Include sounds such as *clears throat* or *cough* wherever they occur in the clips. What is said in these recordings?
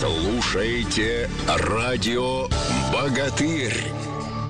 слушаете радио «Богатырь».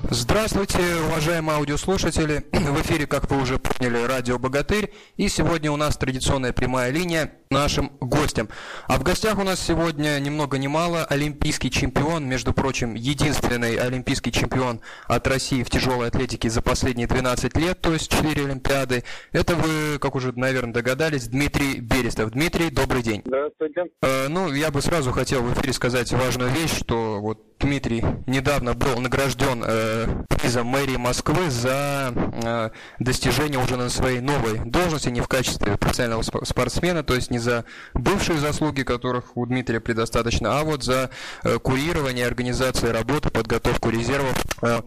Здравствуйте, уважаемые аудиослушатели. *clears throat* В эфире, как вы уже поняли, радио «Богатырь». И сегодня у нас традиционная прямая линия нашим гостям. А в гостях у нас сегодня ни много ни мало олимпийский чемпион, между прочим, единственный олимпийский чемпион от России в тяжелой атлетике за последние 12 лет, то есть 4 Олимпиады. Это вы, как уже, наверное, догадались, Дмитрий Берестов. Дмитрий, добрый день. Здравствуйте. Э, ну, я бы сразу хотел в эфире сказать важную вещь, что вот Дмитрий недавно был награжден э, призом мэрии Москвы за э, достижение уже на своей новой должности, не в качестве профессионального спортсмена, то есть не за бывшие заслуги, которых у Дмитрия предостаточно, а вот за э, курирование организации работы, подготовку резервов э,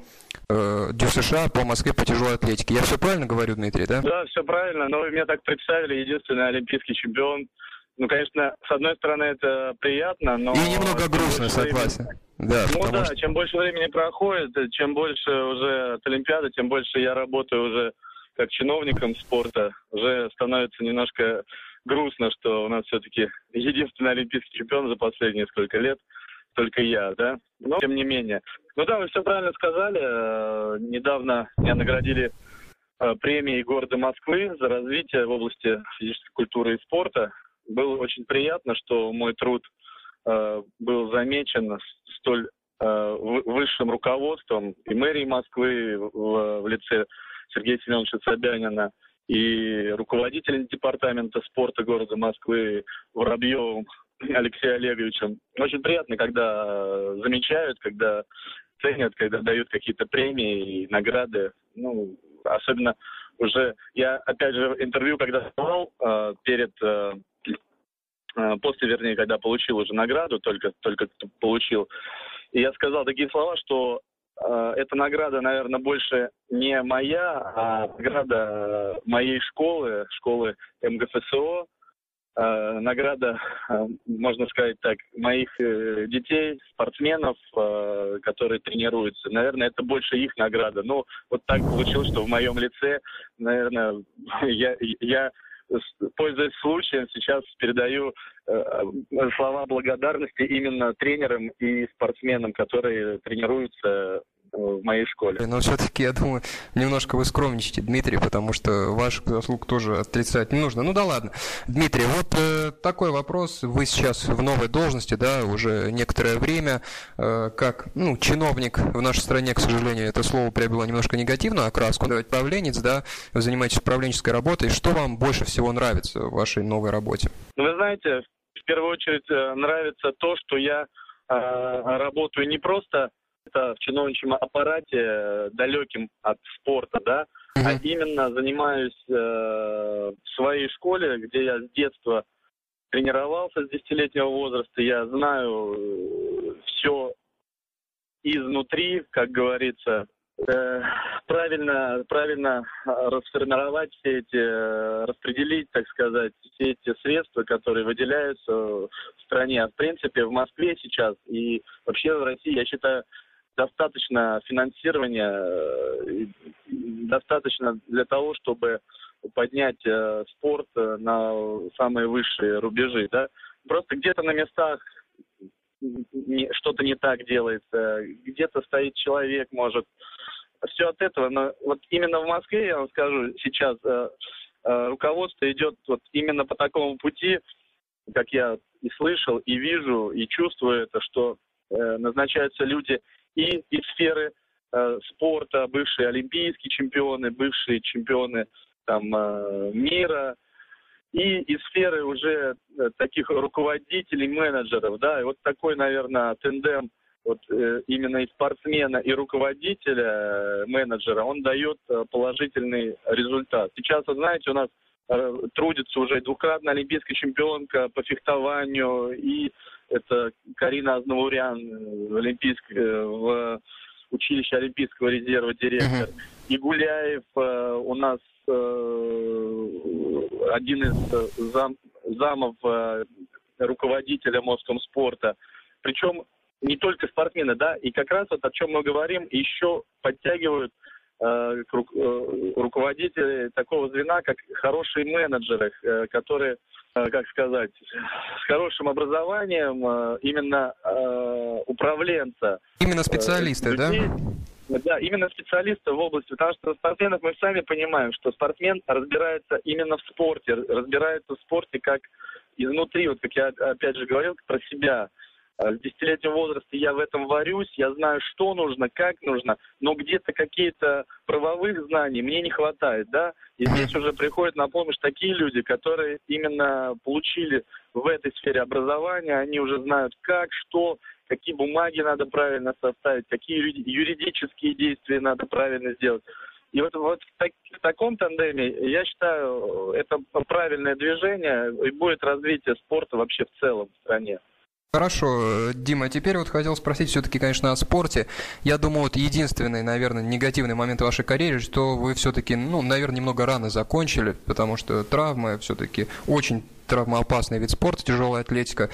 э, Дю США по Москве по тяжелой атлетике. Я все правильно говорю, Дмитрий, да? Да, все правильно, но вы меня так представили, единственный олимпийский чемпион. Ну, конечно, с одной стороны, это приятно, но... И немного грустно, согласен. Времени... Да, ну да, что... чем больше времени проходит, чем больше уже от Олимпиады, тем больше я работаю уже как чиновником спорта. Уже становится немножко грустно, что у нас все-таки единственный олимпийский чемпион за последние сколько лет, только я, да. Но тем не менее. Ну да, вы все правильно сказали. Э, недавно меня наградили э, премией города Москвы за развитие в области физической культуры и спорта. Было очень приятно, что мой труд э, был замечен столь высшим руководством и мэрии Москвы в, лице Сергея Семеновича Собянина – и руководителем департамента спорта города Москвы Воробьевым Алексеем Олеговичем. Очень приятно, когда замечают, когда ценят, когда дают какие-то премии и награды. Ну, особенно уже я, опять же, интервью когда давал э, перед э, э, после, вернее, когда получил уже награду, только, только получил. И я сказал такие слова, что эта награда, наверное, больше не моя, а награда моей школы, школы МГФСО, э, награда, э, можно сказать так, моих детей, спортсменов, которые тренируются. Наверное, это больше их награда. Но вот так получилось, что в моем лице, наверное, *laughs* я, я пользуясь случаем, сейчас передаю э, слова благодарности именно тренерам и спортсменам, которые тренируются в моей школе. Но все-таки, я думаю, немножко вы скромничаете, Дмитрий, потому что ваших заслуг тоже отрицать не нужно. Ну да ладно. Дмитрий, вот э, такой вопрос. Вы сейчас в новой должности, да, уже некоторое время, э, как, ну, чиновник в нашей стране, к сожалению, это слово приобрело немножко негативную окраску. Давайте правленец, да, вы занимаетесь управленческой работой. Что вам больше всего нравится в вашей новой работе? Ну, вы знаете, в первую очередь э, нравится то, что я э, работаю не просто это в чиновничьем аппарате э, далеким от спорта, да, а именно занимаюсь э, в своей школе, где я с детства тренировался с десятилетнего возраста, я знаю э, все изнутри, как говорится, э, правильно, правильно расформировать все эти, э, распределить, так сказать, все эти средства, которые выделяются в стране. А в принципе в Москве сейчас и вообще в России, я считаю, достаточно финансирования, э, достаточно для того, чтобы поднять э, спорт э, на самые высшие рубежи. Да? Просто где-то на местах что-то не так делается, где-то стоит человек, может. Все от этого. Но вот именно в Москве, я вам скажу, сейчас руководство идет вот именно по такому пути, как я и слышал, и вижу, и чувствую это, что назначаются люди и из сферы э, спорта, бывшие олимпийские чемпионы, бывшие чемпионы там, э, мира, и из сферы уже э, таких руководителей, менеджеров, да, и вот такой, наверное, тендем вот э, именно и спортсмена, и руководителя, э, менеджера, он дает э, положительный результат. Сейчас, вот знаете, у нас трудится уже двукратная олимпийская чемпионка по фехтованию и это Карина Азнавурян, э, олимпийск, э, в училище Олимпийского резерва директор. Uh-huh. И Гуляев э, у нас один из зам, замов руководителя Моском спорта. Причем не только спортсмены, да, и как раз вот о чем мы говорим, еще подтягивают э, руководители такого звена, как хорошие менеджеры, которые, как сказать, с хорошим образованием, именно управленца. Именно специалисты, людей, да? Да, именно специалисты в области, потому что спортсменов мы сами понимаем, что спортсмен разбирается именно в спорте, разбирается в спорте как изнутри, вот как я опять же говорил про себя, Э, в десятилетнем возрасте я в этом варюсь, я знаю, что нужно, как нужно, но где-то какие-то правовых знаний мне не хватает, да, и здесь уже приходят на помощь такие люди, которые именно получили в этой сфере образования, они уже знают как, что, какие бумаги надо правильно составить, какие юридические действия надо правильно сделать. И вот, вот в, так, в таком тандеме, я считаю, это правильное движение и будет развитие спорта вообще в целом в стране. Хорошо, Дима, теперь вот хотел спросить все-таки, конечно, о спорте. Я думаю, вот единственный, наверное, негативный момент в вашей карьере, что вы все-таки, ну, наверное, немного рано закончили, потому что травмы все-таки очень травмоопасный вид спорта, тяжелая атлетика.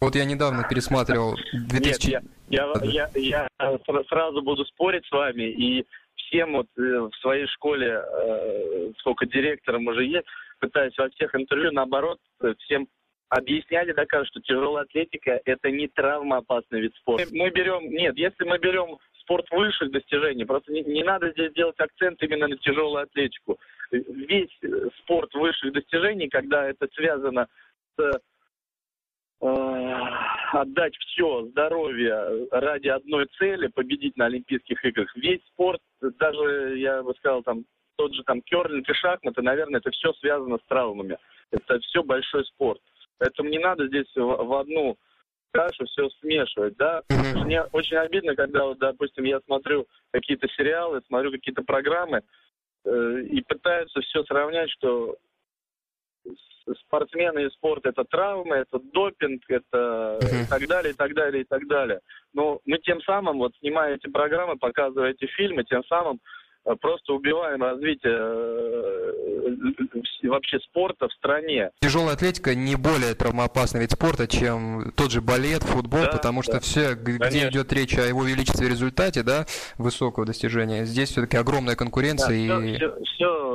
Вот я недавно пересматривал 2000... Нет, я, я, я, я сразу буду спорить с вами, и всем вот э, в своей школе, э, сколько директором уже есть, пытаюсь во всех интервью, наоборот, всем объясняли, доказывали, что тяжелая атлетика – это не травмоопасный вид спорта. Мы берем, нет, если мы берем спорт высших достижений, просто не, не надо здесь делать акцент именно на тяжелую атлетику. Весь спорт высших достижений, когда это связано с э, отдать все здоровье ради одной цели, победить на Олимпийских играх. Весь спорт, даже, я бы сказал, там, тот же там керлинг и шахматы, наверное, это все связано с травмами. Это все большой спорт. Поэтому не надо здесь в, в одну кашу все смешивать, да. Mm-hmm. Мне очень обидно, когда, вот, допустим, я смотрю какие-то сериалы, смотрю какие-то программы э, и пытаются все сравнять, что спортсмены и спорт это травмы, это допинг, это и так далее, и так далее, и так далее. Но мы тем самым, вот снимая эти программы, показывая эти фильмы, тем самым просто убиваем развитие э, вообще спорта в стране. Тяжелая атлетика не более травмоопасный вид спорта, чем тот же балет, футбол, да, потому что да. все, где Конечно. идет речь о его величестве результате, да, высокого достижения, здесь все-таки огромная конкуренция. Да, и... все, все,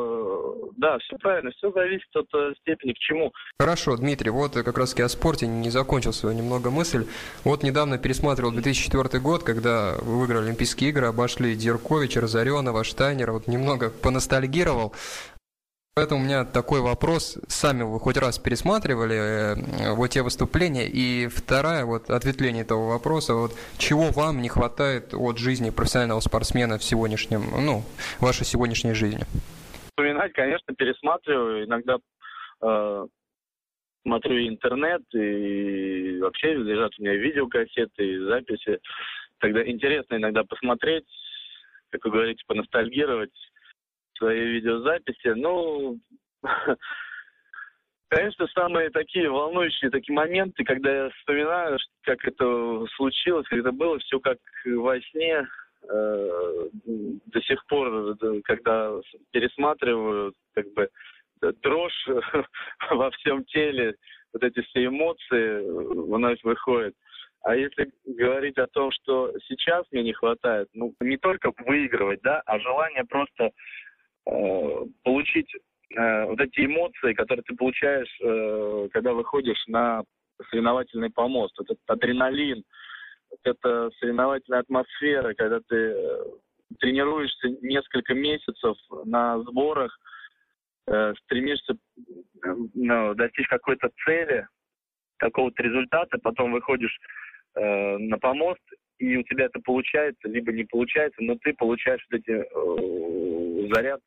да, все правильно, все зависит от э, степени к чему. Хорошо, Дмитрий, вот как раз таки о спорте не закончил свою немного мысль. Вот недавно пересматривал 2004 год, когда вы выиграли Олимпийские игры, обошли Дерковича, Разоренова, Штайнера, вот немного поностальгировал. Поэтому у меня такой вопрос. Сами вы хоть раз пересматривали э, вот те выступления? И вторая, вот ответвление этого вопроса, вот чего вам не хватает от жизни профессионального спортсмена в сегодняшнем, ну, вашей сегодняшней жизни? Вспоминать, конечно, пересматриваю. Иногда э, смотрю интернет, и вообще лежат у меня видеокассеты и записи. Тогда интересно иногда посмотреть, как вы говорите, поностальгировать свои видеозаписи. Ну, *laughs* конечно, самые такие волнующие такие моменты, когда я вспоминаю, как это случилось, как это было, все как во сне. Э, до сих пор, когда пересматриваю, как бы дрожь *laughs* во всем теле, вот эти все эмоции вновь выходят. А если говорить о том, что сейчас мне не хватает, ну, не только выигрывать, да, а желание просто э, получить э, вот эти эмоции, которые ты получаешь, э, когда выходишь на соревновательный помост. Этот адреналин, эта соревновательная атмосфера, когда ты э, тренируешься несколько месяцев на сборах, э, стремишься э, ну, достичь какой-то цели, какого-то результата, потом выходишь э, на помост, и у тебя это получается, либо не получается, но ты получаешь вот эти э, заряд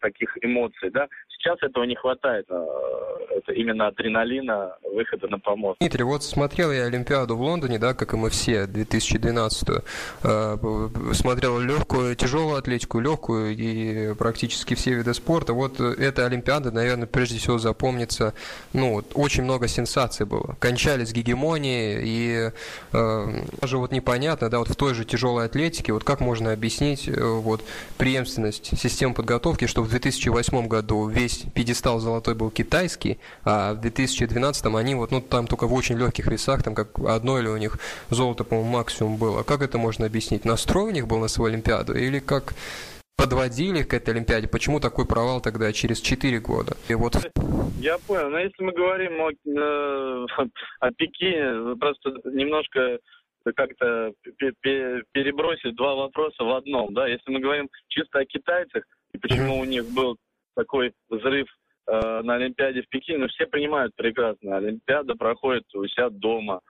таких эмоций, да. Сейчас этого не хватает, а, это именно адреналина выхода на помост. Дмитрий, вот смотрел я Олимпиаду в Лондоне, да, как и мы все, 2012 э, смотрел легкую, тяжелую атлетику, легкую и практически все виды спорта. Вот эта Олимпиада, наверное, прежде всего запомнится, ну, очень много сенсаций было. Кончались гегемонии, и э, даже вот непонятно, да, вот в той же тяжелой атлетике, вот как можно объяснить э, вот преемственность системы подготовки, что в 2008 году весь пьедестал золотой был китайский, а в 2012 они вот, ну, там только в очень легких весах, там как одно или у них золото, по-моему, максимум было. Как это можно объяснить? Настрой у них был на свою Олимпиаду или как подводили к этой Олимпиаде? Почему такой провал тогда через 4 года? И вот... Я понял. Но если мы говорим о, э, *laughs* о Пекине, просто немножко как-то перебросить два вопроса в одном. Да? Если мы говорим чисто о китайцах, и почему у них был такой взрыв э, на Олимпиаде в Пекине, ну, все понимают прекрасно. Олимпиада проходит у себя дома.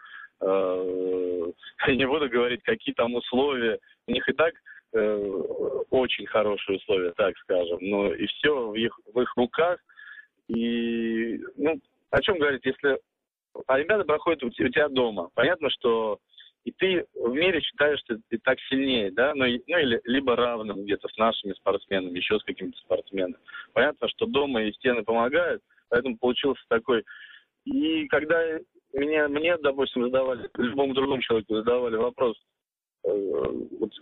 Э, *laughs* я не буду говорить, какие там условия. У них и так э, очень хорошие условия, так скажем. Но и все в их, в их руках. И, ну, о чем говорить, если Олимпиада проходит у тебя дома. Понятно, что и ты в мире считаешь, что ты так сильнее, да, ну, ну или либо равным где-то с нашими спортсменами, еще с какими-то спортсменами. Понятно, что дома и стены помогают, поэтому получился такой. И когда меня, мне, допустим, задавали, любому другому человеку задавали вопрос, э, вот,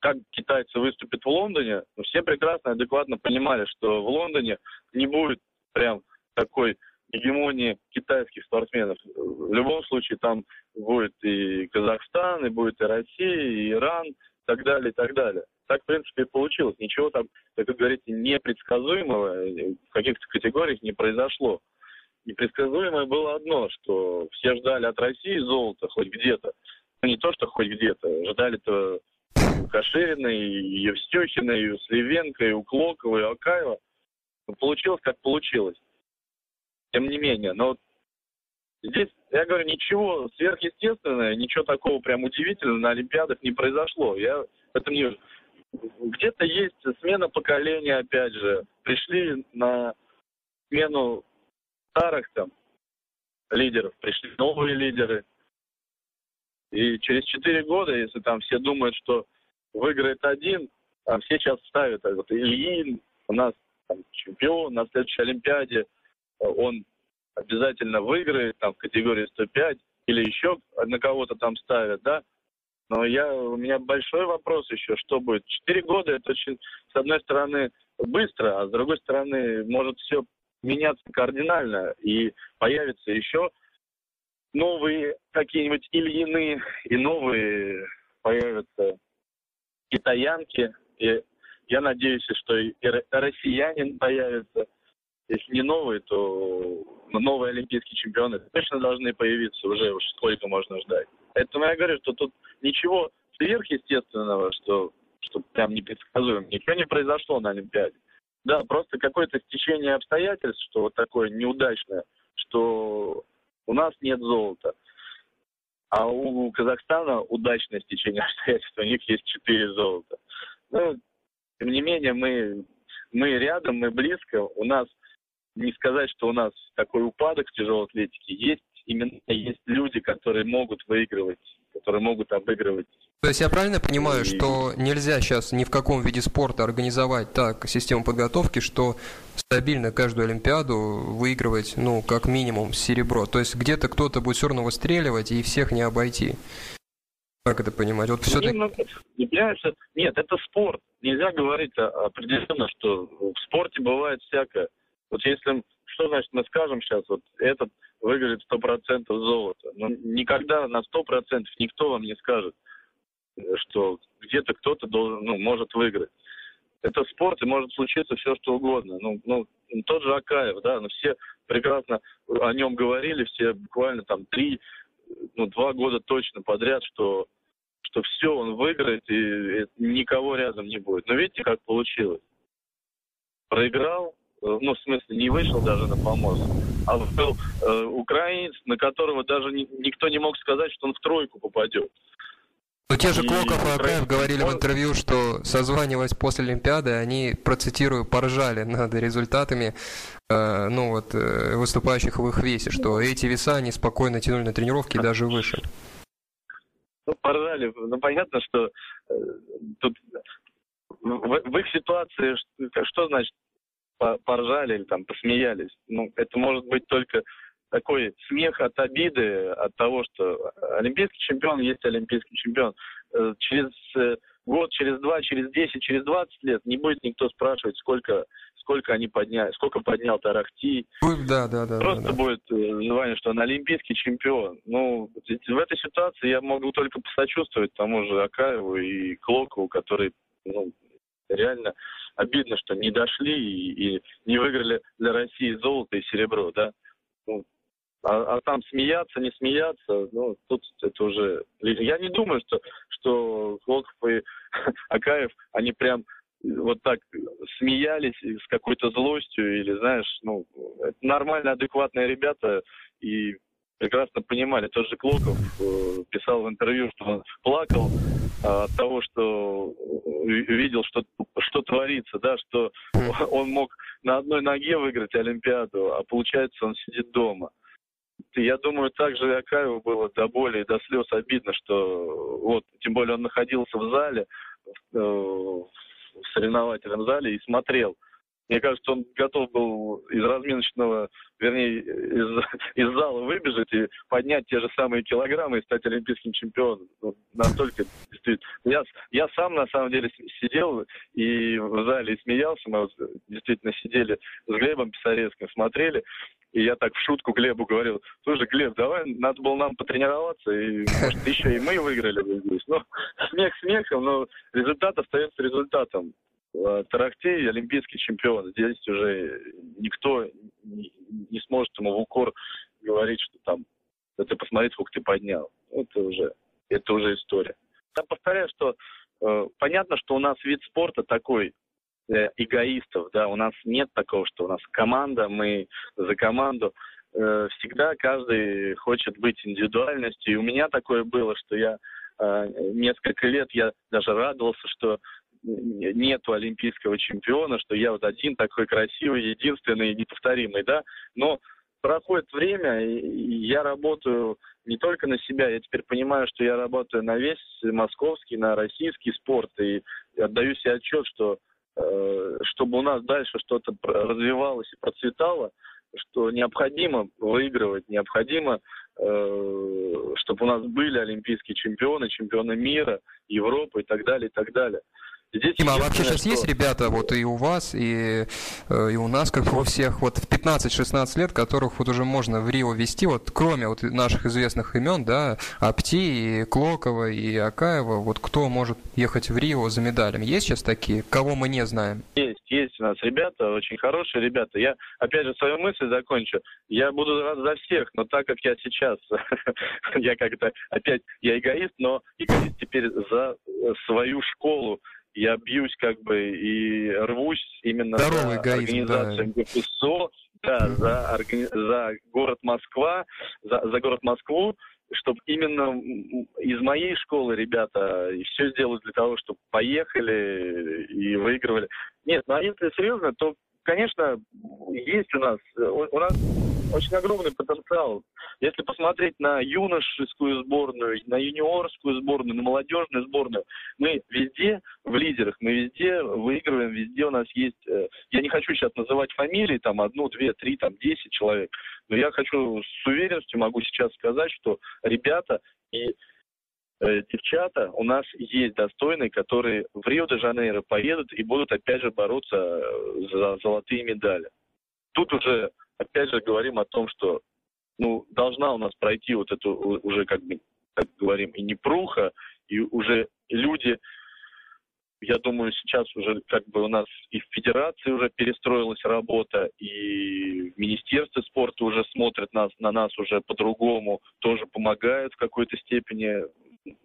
как китайцы выступят в Лондоне, ну, все прекрасно, адекватно понимали, что в Лондоне не будет прям такой гегемонии китайских спортсменов. В любом случае там будет и Казахстан, и будет и Россия, и Иран, и так далее, и так далее. Так, в принципе, и получилось. Ничего там, как вы говорите, непредсказуемого в каких-то категориях не произошло. Непредсказуемое было одно, что все ждали от России золота хоть где-то. Ну, не то, что хоть где-то. Ждали-то Каширина, и Евстюхина, и Сливенко, и у Клокова, и Акаева. Но получилось, как получилось тем не менее. Но здесь, я говорю, ничего сверхъестественного, ничего такого прям удивительного на Олимпиадах не произошло. Я в этом не... Где-то есть смена поколения, опять же. Пришли на смену старых там лидеров, пришли новые лидеры. И через четыре года, если там все думают, что выиграет один, там все сейчас ставят, а вот Ильин у нас там, чемпион на следующей Олимпиаде – он обязательно выиграет там в категории 105 или еще на кого-то там ставят, да. Но я, у меня большой вопрос еще, что будет. Четыре года это очень, с одной стороны, быстро, а с другой стороны, может все меняться кардинально, и появятся еще новые какие-нибудь Ильины, и новые появятся китаянки, и я надеюсь, что и россиянин появится – если не новые, то новые олимпийские чемпионы точно должны появиться уже, уж сколько можно ждать. Поэтому я говорю, что тут ничего сверхъестественного, что, что прям непредсказуемо. Ничего не произошло на Олимпиаде. Да, просто какое-то стечение обстоятельств, что вот такое неудачное, что у нас нет золота. А у Казахстана удачное стечение *laughs* обстоятельств, у них есть четыре золота. Ну, тем не менее, мы, мы рядом, мы близко. У нас не сказать, что у нас такой упадок в тяжелой атлетике. Есть именно есть люди, которые могут выигрывать, которые могут обыгрывать. То есть я правильно понимаю, и... что нельзя сейчас ни в каком виде спорта организовать так систему подготовки, что стабильно каждую Олимпиаду выигрывать, ну, как минимум, серебро. То есть где-то кто-то будет все равно выстреливать и всех не обойти. Как это понимать? Вот все ну, Нет, это спорт. Нельзя говорить определенно, что в спорте бывает всякое. Вот если, что значит мы скажем сейчас, вот этот выиграет сто процентов золота. Но никогда на сто процентов никто вам не скажет, что где-то кто-то должен, ну, может выиграть. Это спорт, и может случиться все, что угодно. Ну, ну, тот же Акаев, да, ну, все прекрасно о нем говорили, все буквально там три, ну, два года точно подряд, что, что все, он выиграет, и, и никого рядом не будет. Но видите, как получилось? Проиграл, ну, в смысле, не вышел даже на помост, а был э, украинец, на которого даже ни, никто не мог сказать, что он в тройку попадет. Но те же Клоков и Акаев говорили в интервью, что созваниваясь после Олимпиады, они, процитирую, поржали над результатами э, ну, вот, э, выступающих в их весе, что эти веса они спокойно тянули на тренировки и даже выше. Ну, поржали. Ну, понятно, что э, тут в, в их ситуации, что, что значит поржали или там посмеялись. Ну, это может быть только такой смех от обиды, от того, что олимпийский чемпион есть олимпийский чемпион. Э, через э, год, через два, через десять, через двадцать лет не будет никто спрашивать, сколько, сколько они подняли, сколько поднял Тарахти. Да, да, да. Просто да, да. будет э, название, что он олимпийский чемпион. Ну, в этой ситуации я могу только посочувствовать тому же Акаеву и Клокову, которые ну, Реально обидно, что не дошли и, и не выиграли для России золото и серебро, да. Ну, а, а там смеяться, не смеяться, ну, тут это уже... Я не думаю, что, что Волков и *laughs* Акаев, они прям вот так смеялись с какой-то злостью или, знаешь, ну, это нормально, адекватные ребята и прекрасно понимали. Тот же Клоков э, писал в интервью, что он плакал э, от того, что видел, что, что творится, да, что он мог на одной ноге выиграть Олимпиаду, а получается он сидит дома. Я думаю, также Акаеву было до боли и до слез обидно, что вот, тем более он находился в зале, э, в соревновательном зале и смотрел. Мне кажется, он готов был из разминочного, вернее, из, *laughs* из зала выбежать и поднять те же самые килограммы и стать олимпийским чемпионом. Вот настолько действительно. Я, я сам на самом деле сидел и в зале смеялся. Мы вот действительно сидели с Глебом Писаревским, смотрели. И я так в шутку Глебу говорил, слушай, Глеб, давай, надо было нам потренироваться, и, может, еще и мы выиграли бы здесь. Ну, *laughs* смех смехом, но результат остается результатом. А, Тарахтей олимпийский чемпион. Здесь уже никто не, сможет ему в укор говорить, что там, да ты посмотри, сколько ты поднял. Это уже, это уже история. Я повторяю, что э, понятно, что у нас вид спорта такой, Э, эгоистов, да, у нас нет такого, что у нас команда, мы за команду. Э, всегда каждый хочет быть индивидуальностью, и у меня такое было, что я э, несколько лет, я даже радовался, что нету олимпийского чемпиона, что я вот один такой красивый, единственный, неповторимый, да, но проходит время, и я работаю не только на себя, я теперь понимаю, что я работаю на весь московский, на российский спорт, и отдаю себе отчет, что Э, чтобы у нас дальше что-то развивалось и процветало, что необходимо выигрывать, необходимо, э, чтобы у нас были олимпийские чемпионы, чемпионы мира, Европы и так далее, и так далее. Здесь Дима, а вообще сейчас что... есть ребята, вот и у вас, и, э, и у нас, как у всех, вот в 15-16 лет, которых вот уже можно в Рио вести, вот кроме вот наших известных имен, да, Апти, и Клокова, и Акаева, вот кто может ехать в Рио за медалями? Есть сейчас такие, кого мы не знаем? Есть, есть у нас ребята, очень хорошие ребята. Я, опять же, свою мысль закончу. Я буду рад за всех, но так как я сейчас, *laughs* я как-то, опять, я эгоист, но эгоист теперь за свою школу, я бьюсь как бы и рвусь именно Здоровый за эгоизм, организацию да. МГПСО, да, за, органи... за город Москва, за, за город Москву, чтобы именно из моей школы ребята все сделают для того, чтобы поехали и выигрывали. Нет, ну а если серьезно, то конечно, есть у нас, у нас очень огромный потенциал. Если посмотреть на юношескую сборную, на юниорскую сборную, на молодежную сборную, мы везде в лидерах, мы везде выигрываем, везде у нас есть... Э, я не хочу сейчас называть фамилии, там, одну, две, три, там, десять человек, но я хочу с уверенностью могу сейчас сказать, что ребята и Э, девчата у нас есть достойные, которые в Рио-де-Жанейро поедут и будут опять же бороться э, за золотые медали. Тут уже опять же говорим о том, что ну, должна у нас пройти вот эту уже как бы, как говорим, и непруха, и уже люди, я думаю, сейчас уже как бы у нас и в Федерации уже перестроилась работа, и в Министерстве спорта уже смотрят нас, на нас уже по-другому, тоже помогают в какой-то степени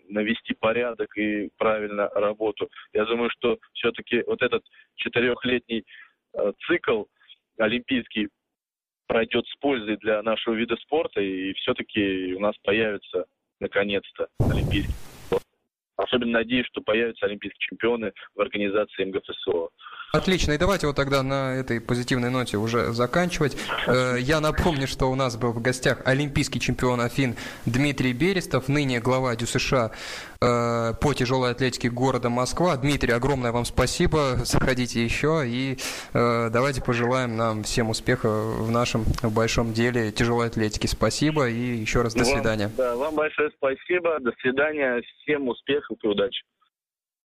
навести порядок и правильно работу. Я думаю, что все-таки вот этот четырехлетний э, цикл олимпийский пройдет с пользой для нашего вида спорта, и все-таки у нас появится наконец-то олимпийский спорт. Особенно надеюсь, что появятся олимпийские чемпионы в организации МГФСО. Отлично, и давайте вот тогда на этой позитивной ноте уже заканчивать. Э, я напомню, что у нас был в гостях олимпийский чемпион Афин Дмитрий Берестов, ныне глава ДЮСШ э, по тяжелой атлетике города Москва. Дмитрий, огромное вам спасибо, заходите еще и э, давайте пожелаем нам всем успеха в нашем большом деле тяжелой атлетики. Спасибо и еще раз до свидания. Вам, да, вам большое спасибо, до свидания, всем успехов и удачи.